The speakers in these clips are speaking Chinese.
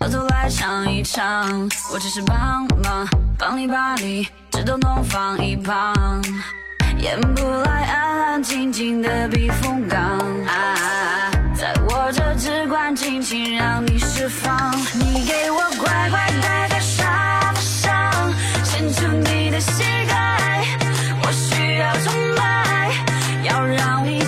偷偷来尝一尝。我只是帮忙，帮你把理智都弄放一旁，演不来安安静静的避风港。啊，在我这只管尽情让你释放，你给我乖乖待在沙发上，伸出你的膝盖，我需要崇拜，要让你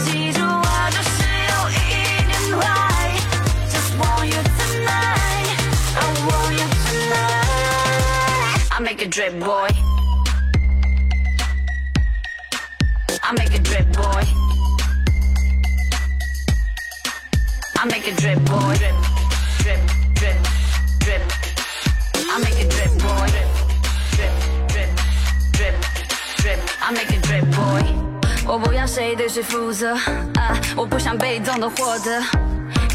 make a drip boy. I make a drip boy. I make a drip boy. Drip, drip, drip, drip. I make a drip boy. Drip, drip, drip, drip. I make a drip boy. 我不要谁对谁负责啊，我不想被动的获得。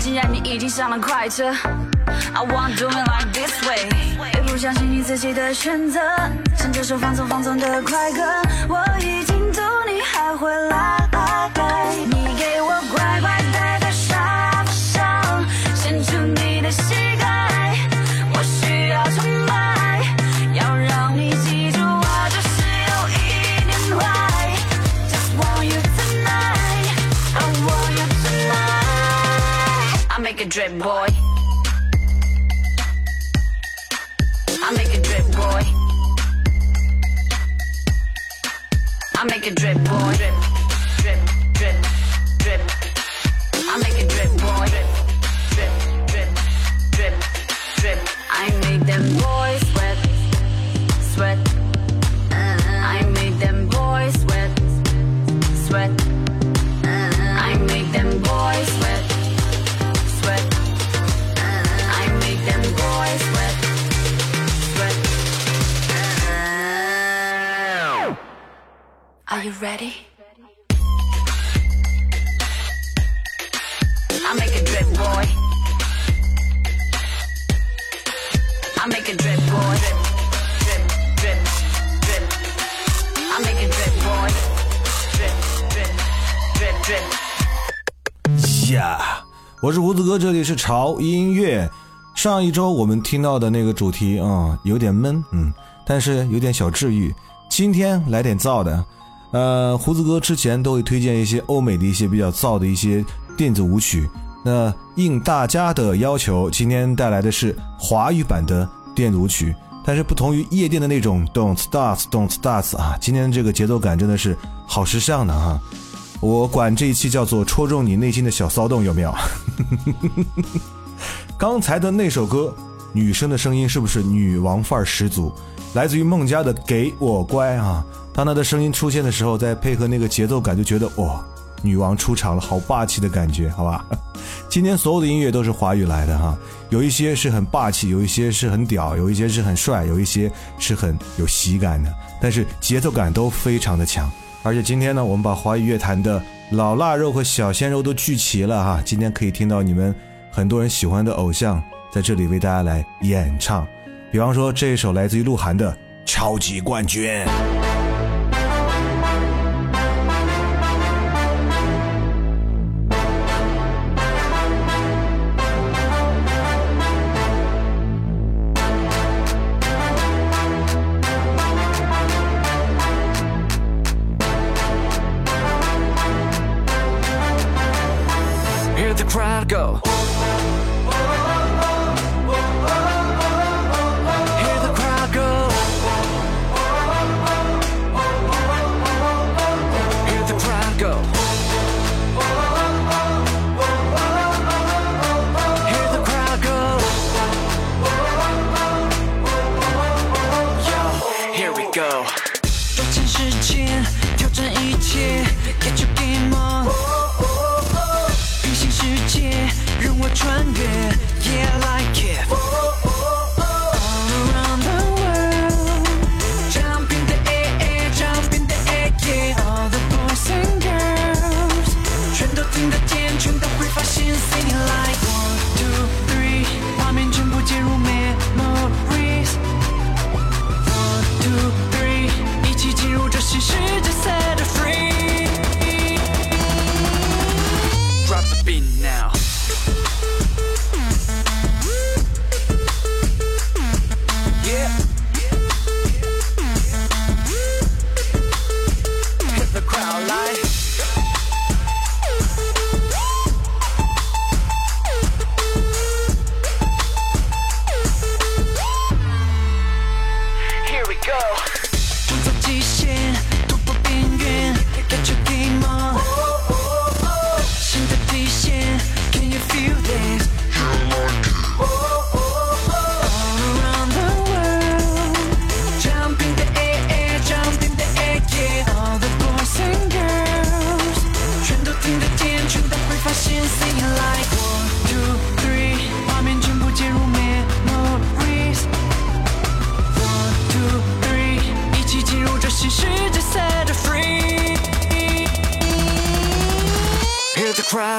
既然你已经上了快车，I want do it like this way。 也不相信你自己的选择，趁这首放纵放纵的快歌，我已经读你还会来。你给我乖乖待在沙发上，伸出你的膝盖，我需要崇拜，要让你记住我就是有一点坏。Just want you tonight, I want you tonight. I make a drip boy. 我是胡子哥，这里是潮音乐。上一周我们听到的那个主题啊、有点闷，嗯，但是有点小治愈。今天来点燥的，呃，胡子哥之前都会推荐一些欧美的一些比较燥的一些电子舞曲。那应大家的要求，今天带来的是华语版的电子舞曲，但是不同于夜店的那种 Don't Start Don't Start 啊，今天这个节奏感真的是好时尚的哈。我管这一期叫做戳中你内心的小骚动，有没有？刚才的那首歌，女生的声音是不是女王范儿十足？来自于孟佳的《给我乖》啊，当她的声音出现的时候，再配合那个节奏感，就觉得哇，女王出场了，好霸气的感觉，好吧？今天所有的音乐都是华语来的哈，有一些是很霸气，有一些是很屌，有一些是很帅，有一些是很有喜感的，但是节奏感都非常的强。而且今天呢，我们把华语乐坛的老腊肉和小鲜肉都聚齐了哈。今天可以听到你们很多人喜欢的偶像在这里为大家来演唱，比方说这一首来自于鹿晗的《超级冠军》。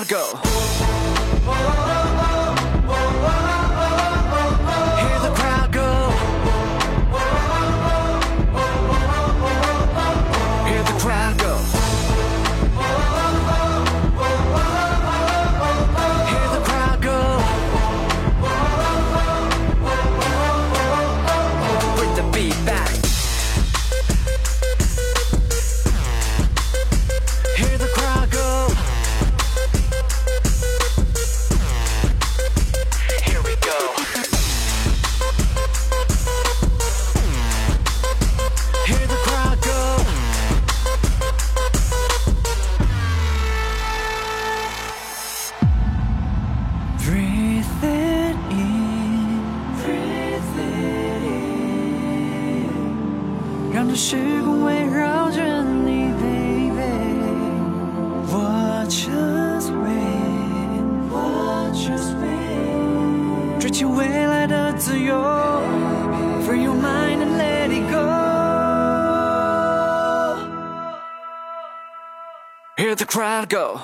Go. 时光围绕着你，baby。Watch us win, watch us win，追求未来的自由，Free your mind and let it go。Hear the crowd go.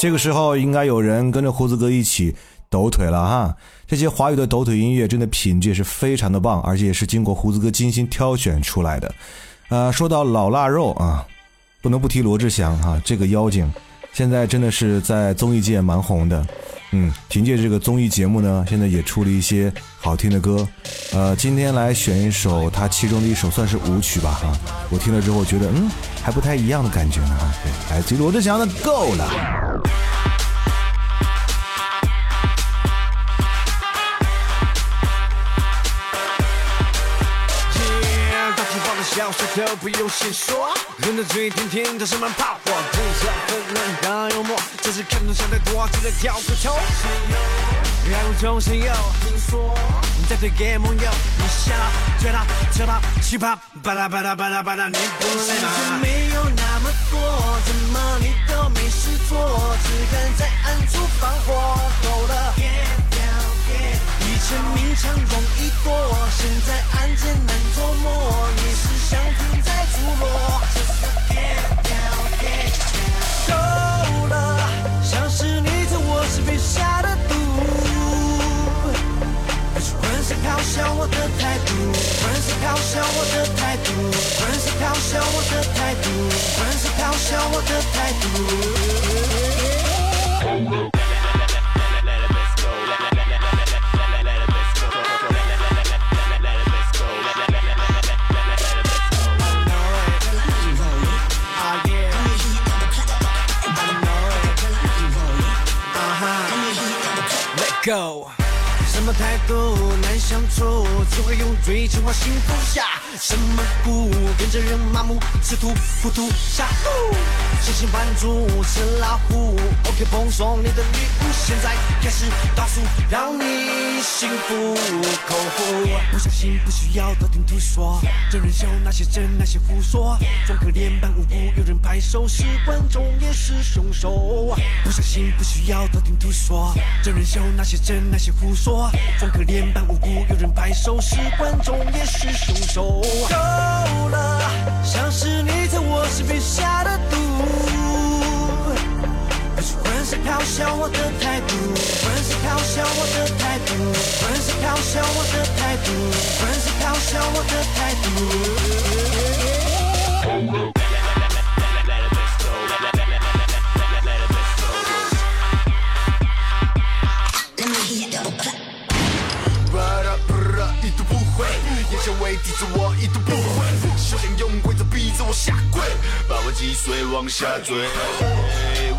这个时候应该有人跟着胡子哥一起抖腿了哈。这些华语的抖腿音乐真的品质也是非常的棒，而且也是经过胡子哥精心挑选出来的。呃，说到老腊肉啊，不能不提罗志祥哈、这个妖精现在真的是在综艺界蛮红的。嗯，凭借这个综艺节目呢，现在也出了一些好听的歌。呃，今天来选一首他其中的一首，算是舞曲吧哈。我听了之后觉得，嗯，还不太一样的感觉呢哈。对，来这罗志祥的《够了》。大气泡的小舌头不用先说，人的嘴天天都是蛮怕火，真是很能当幽默，这是看中想太多，记得挑个头。然后众生有听说，你在推给盟友，你笑追他、扯他、奇葩，巴拉巴拉巴拉巴拉，你不是吗？没有那么多，怎么你都没事做，只敢在暗处放火，够了。以前明抢容易躲，现在案件难琢磨。你是想停在出落？够了，像是你在我身边下的毒，不是浑身咆哮我的态度，浑身咆哮我的态度，浑身咆哮我的态度，浑身咆哮我的态度。Go. 什么态度难相处，只会用追求换幸福下。什么苦跟着人麻木，吃土糊涂下肚，星星扮猪吃老虎。OK，奉送你的礼物，现在开始倒数，让你幸福口服。不相信不需要道听途说，真人秀那些真那些胡说，装可怜扮无辜，有人拍手是观众也是凶手。不相信不需要道听途说，真人秀那些真那些胡说，装可怜扮无辜，有人拍手是观众也是凶手。够了，像是你在我身边下的毒。不是浑身咆哮我的态度，浑身咆哮我的态度，浑身咆哮我的态度，浑身咆哮我的态度。不回，眼前为敌着我一读不回，修炼用规则逼着我下跪，把我击碎往下坠。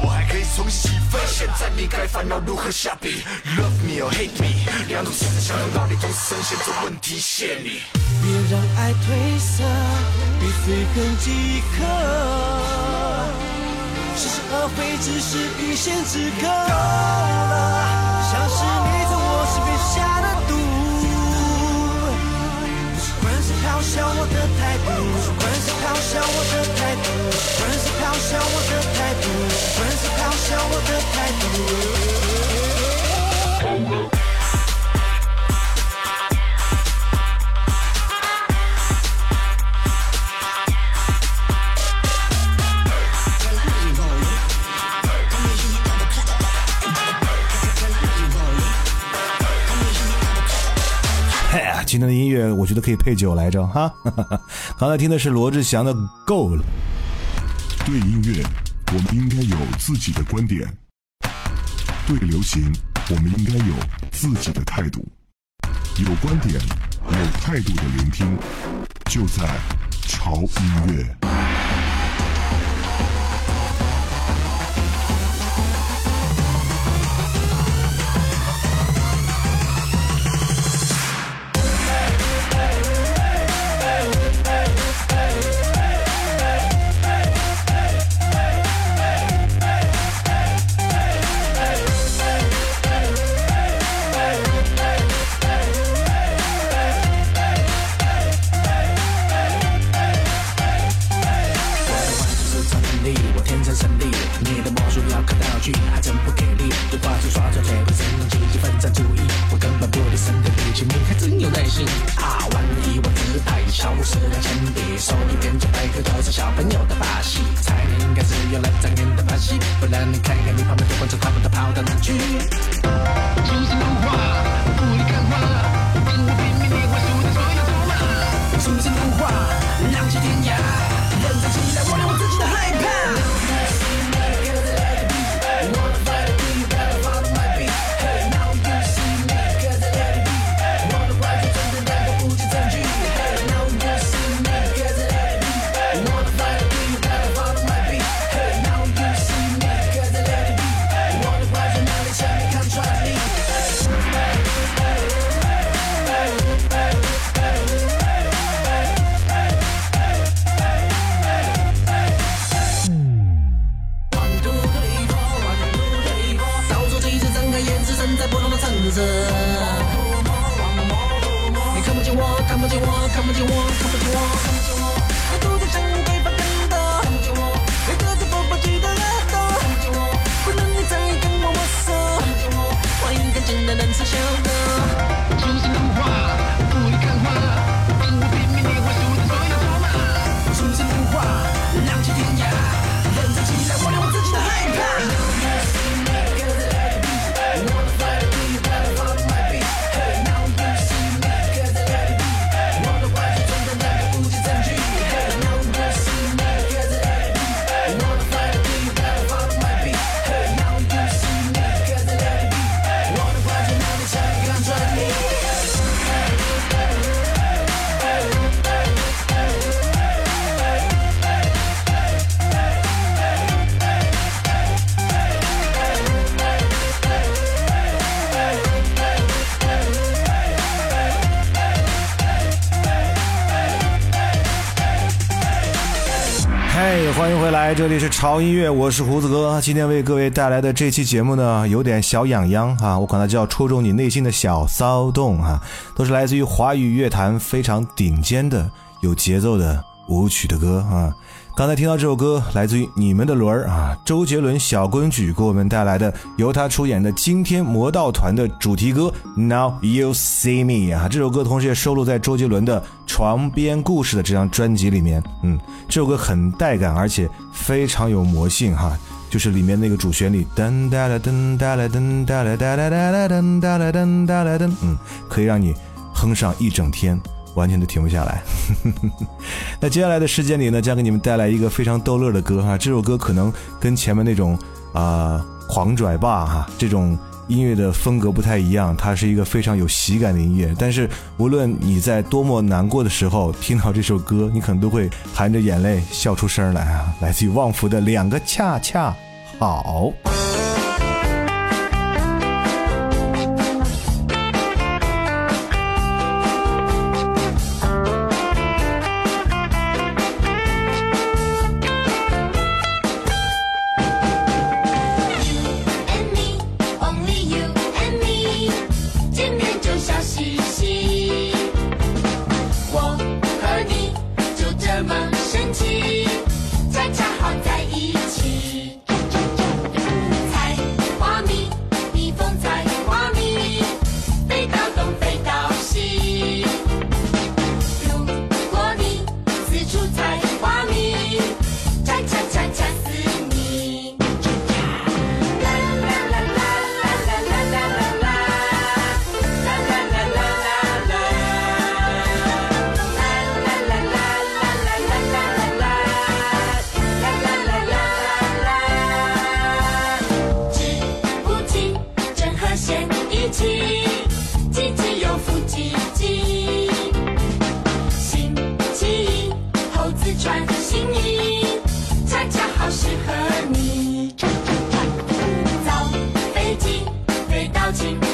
我还可以重新起飞，现在你该烦恼如何下笔。Love me or hate me，两种选择相同道理，同时呈现这问题线里。别让爱褪色，比随痕即可。是是而非，只是一线之隔。笑我的态度，不管是咆哮我的态度，不管是咆哮我的态度，不管是咆哮我的态度。觉得可以配酒来着哈。刚才听的是罗志祥的《够了》。对音乐，我们应该有自己的观点；对流行，我们应该有自己的态度。有观点、有态度的聆听，就在潮音乐。这里是潮音乐，我是胡子哥。今天为各位带来的这期节目呢，有点小痒痒哈，我管它叫戳中你内心的小骚动啊，都是来自于华语乐坛非常顶尖的有节奏的舞曲的歌啊。刚才听到这首歌，来自于你们的轮儿啊，周杰伦小公举给我们带来的由他出演的《惊天魔盗团》的主题歌《Now You See Me》啊，这首歌同时也收录在周杰伦的《床边故事》的这张专辑里面。嗯，这首歌很带感，而且非常有魔性哈。就是里面那个主旋律，噔哒啦噔哒啦噔哒啦哒啦哒啦噔哒啦噔哒啦噔，嗯，可以让你哼上一整天。完全都停不下来。那接下来的时间里呢，将给你们带来一个非常逗乐的歌哈。这首歌可能跟前面那种啊、狂拽霸哈这种音乐的风格不太一样，它是一个非常有喜感的音乐。但是无论你在多么难过的时候听到这首歌，你可能都会含着眼泪笑出声来啊！来自于旺福的《两个恰恰好》。You.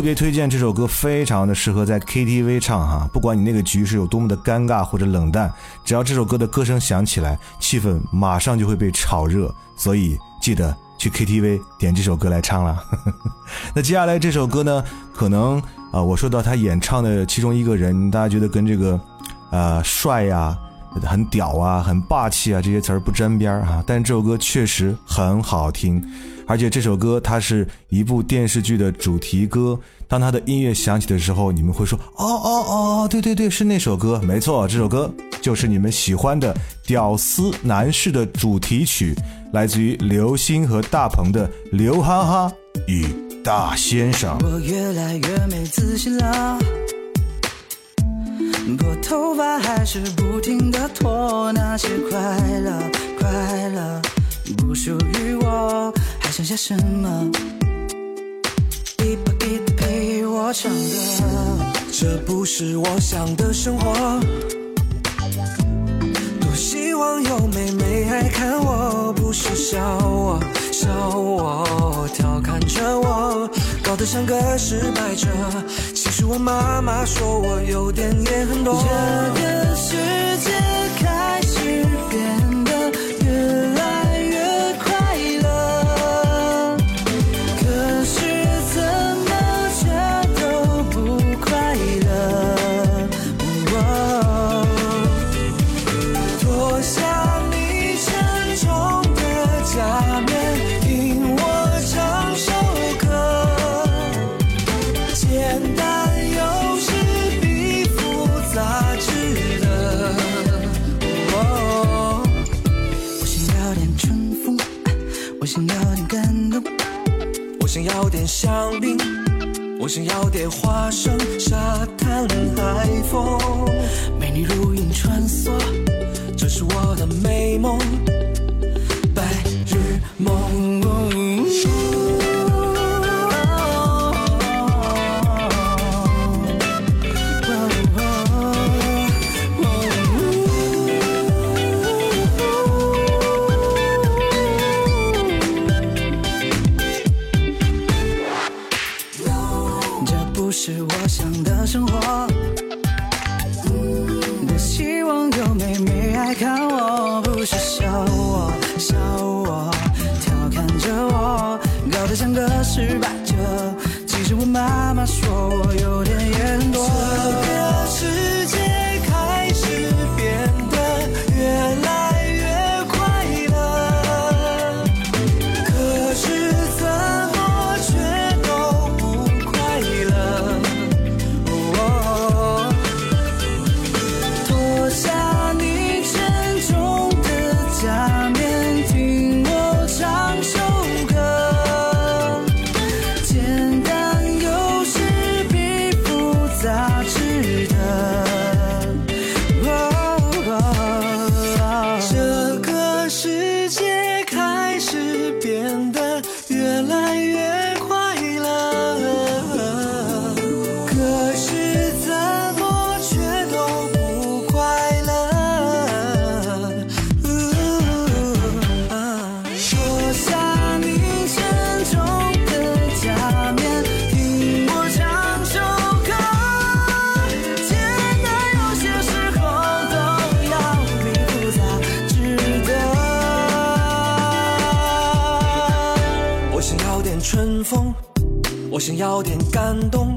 特别推荐这首歌，非常的适合在 KTV 唱哈。不管你那个局是有多么的尴尬或者冷淡，只要这首歌的歌声响起来，气氛马上就会被炒热。所以记得去 KTV 点这首歌来唱了。那接下来这首歌呢，可能啊，我说到他演唱的其中一个人，大家觉得跟这个，呃，帅呀。很屌啊，很霸气啊，这些词儿不沾边儿啊。但这首歌确实很好听，而且这首歌它是一部电视剧的主题歌。当它的音乐响起的时候，你们会说：“哦哦哦，对对对，是那首歌，没错，这首歌就是你们喜欢的《屌丝男士》的主题曲，来自于刘星和大鹏的《刘哈哈与大先生。我越来越没自信了，拨头发还是不停的拖，那些快乐快乐不属于我，还剩下什么？一把吉他陪我唱歌，这不是我想的生活。多希望有妹妹爱看我，不是笑我，笑我，得像个失败者。其实我妈妈说我有点也很多。这个世界开始变我想要点花生、沙滩、海风。美女如云穿梭。这是我的美梦，我想要点感动，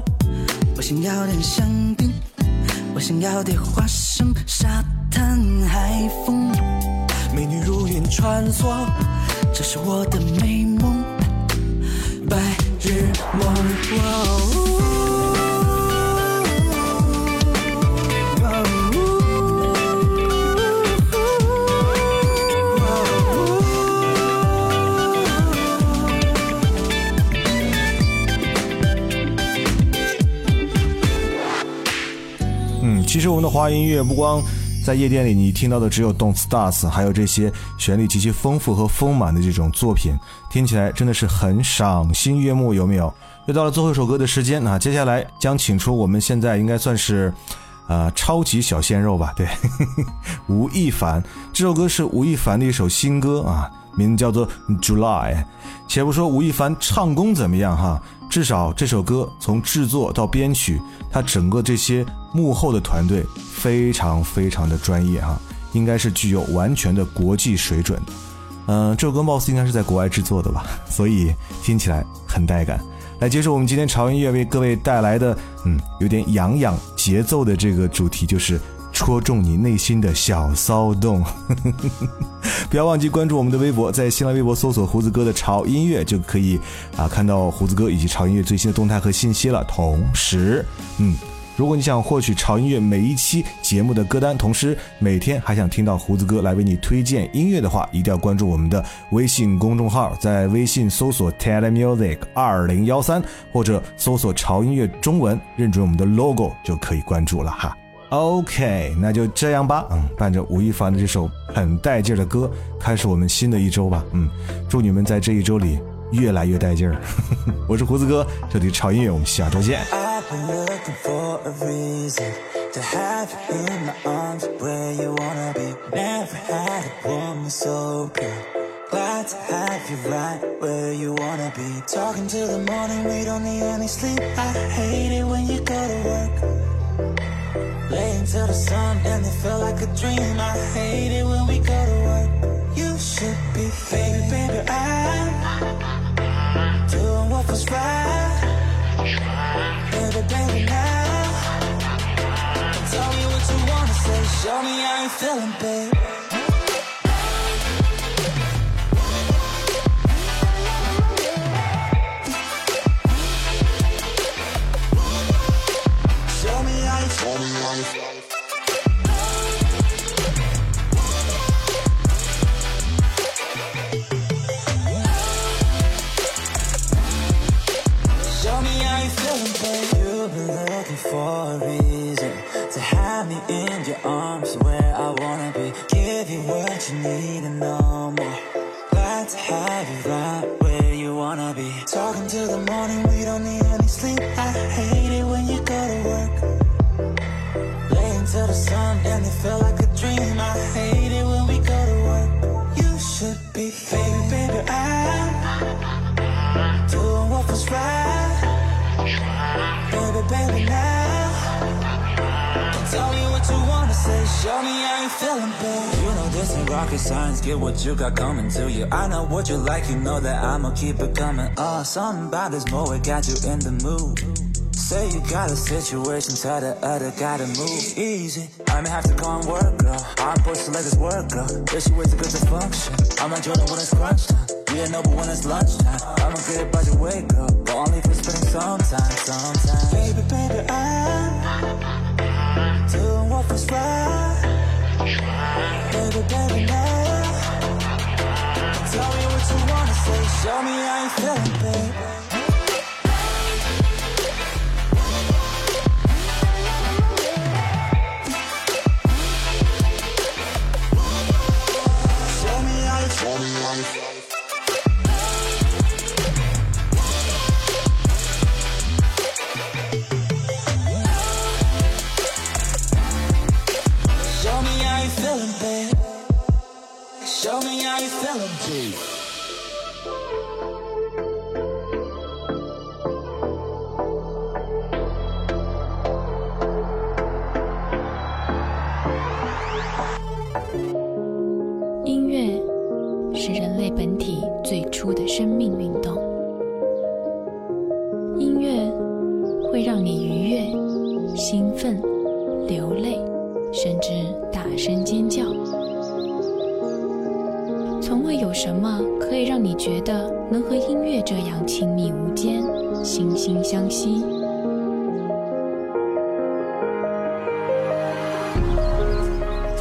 我想要点香槟，我想要点花生、沙滩、海风，美女如云穿梭，这是我的美梦。白日梦。其实我们的华语音乐不光在夜店里你听到的只有 Don't Stars，还有这些旋律极其丰富和丰满的这种作品，听起来真的是很赏心悦目，有没有？又到了最后一首歌的时间，那接下来将请出我们现在应该算是。呃，超级小鲜肉吧，对，吴亦凡。这首歌是吴亦凡的一首新歌啊，名字叫做《July》。且不说吴亦凡唱功怎么样哈，至少这首歌从制作到编曲，他整个这些幕后的团队非常非常的专业哈，应该是具有完全的国际水准。嗯、这首歌貌似应该是在国外制作的吧，所以听起来很带感。来接受我们今天潮音乐为各位带来的，嗯，有点痒痒节奏的这个主题，就是戳中你内心的小骚动。不要忘记关注我们的微博，在新浪微博搜索“胡子哥的潮音乐”就可以啊看到胡子哥以及潮音乐最新的动态和信息了。同时，嗯，如果你想获取潮音乐每一期节目的歌单，同时每天还想听到胡子哥来为你推荐音乐的话，一定要关注我们的微信公众号，在微信搜索 telemusic 二零幺三，或者搜索潮音乐中文，认准我们的 logo 就可以关注了哈。OK，那就这样吧。嗯，伴着吴亦凡的这首很带劲的歌，开始我们新的一周吧。嗯，祝你们在这一周里越来越带劲儿。我是胡子哥，这里是潮音乐，我们下周见。I've been looking for a reason to have you in my arms where you wanna be. Never had a woman so pure. Glad to have you right where you wanna be. Talking till the morning, we don't need any sleep. I hate it when you go to work. Laying till the sun and it feel like a dream. I hate it when we go to work. You should be, baby, baby, I. Baby, baby, now Tell me what you wanna say. Show me how you feeling, babe. Show me how you Show me how you you You know this ain't rocket science. Get what you got coming to you. I know what you like. You know that I'ma keep it coming. Uh, oh, something about this moe Got you in the mood. Say you got a situation. Tell the other to move. Easy. I may have to go and work, girl. I'm supposed to let this work, girl. Shit way too good to function. I'm enjoying it when it's crunch time. Yeah, no, but when it's lunchtime I'ma get it by the way, girl. But only if it's spending some time, some Baby, baby, I'm doing what was right Tell me what you wanna say. Show me how you feeling, babe 音乐是人类本体最初的生命运动